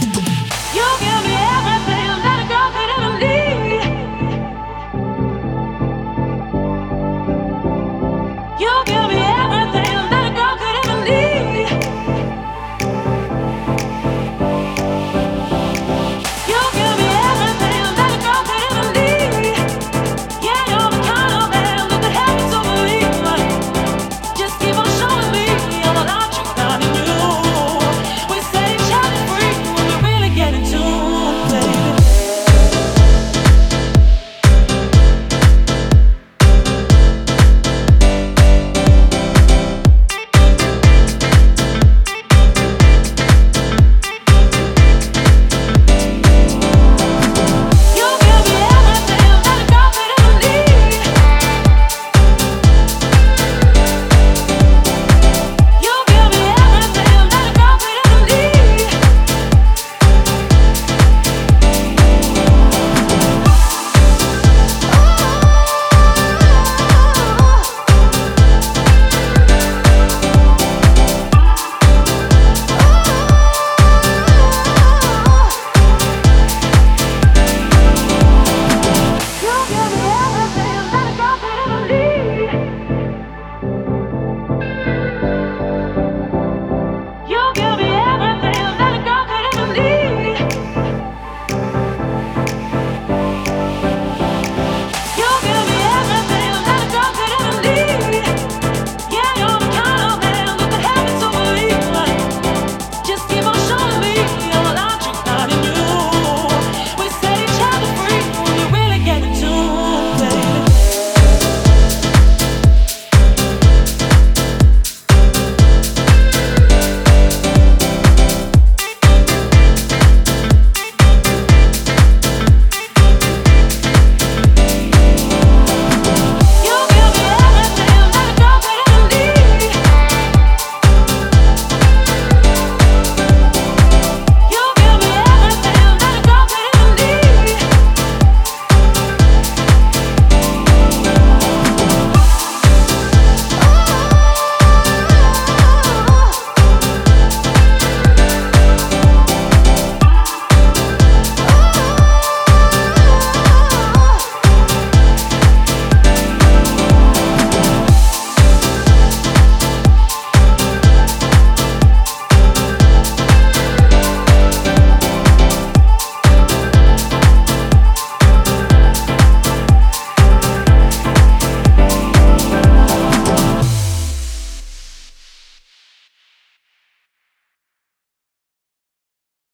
You give me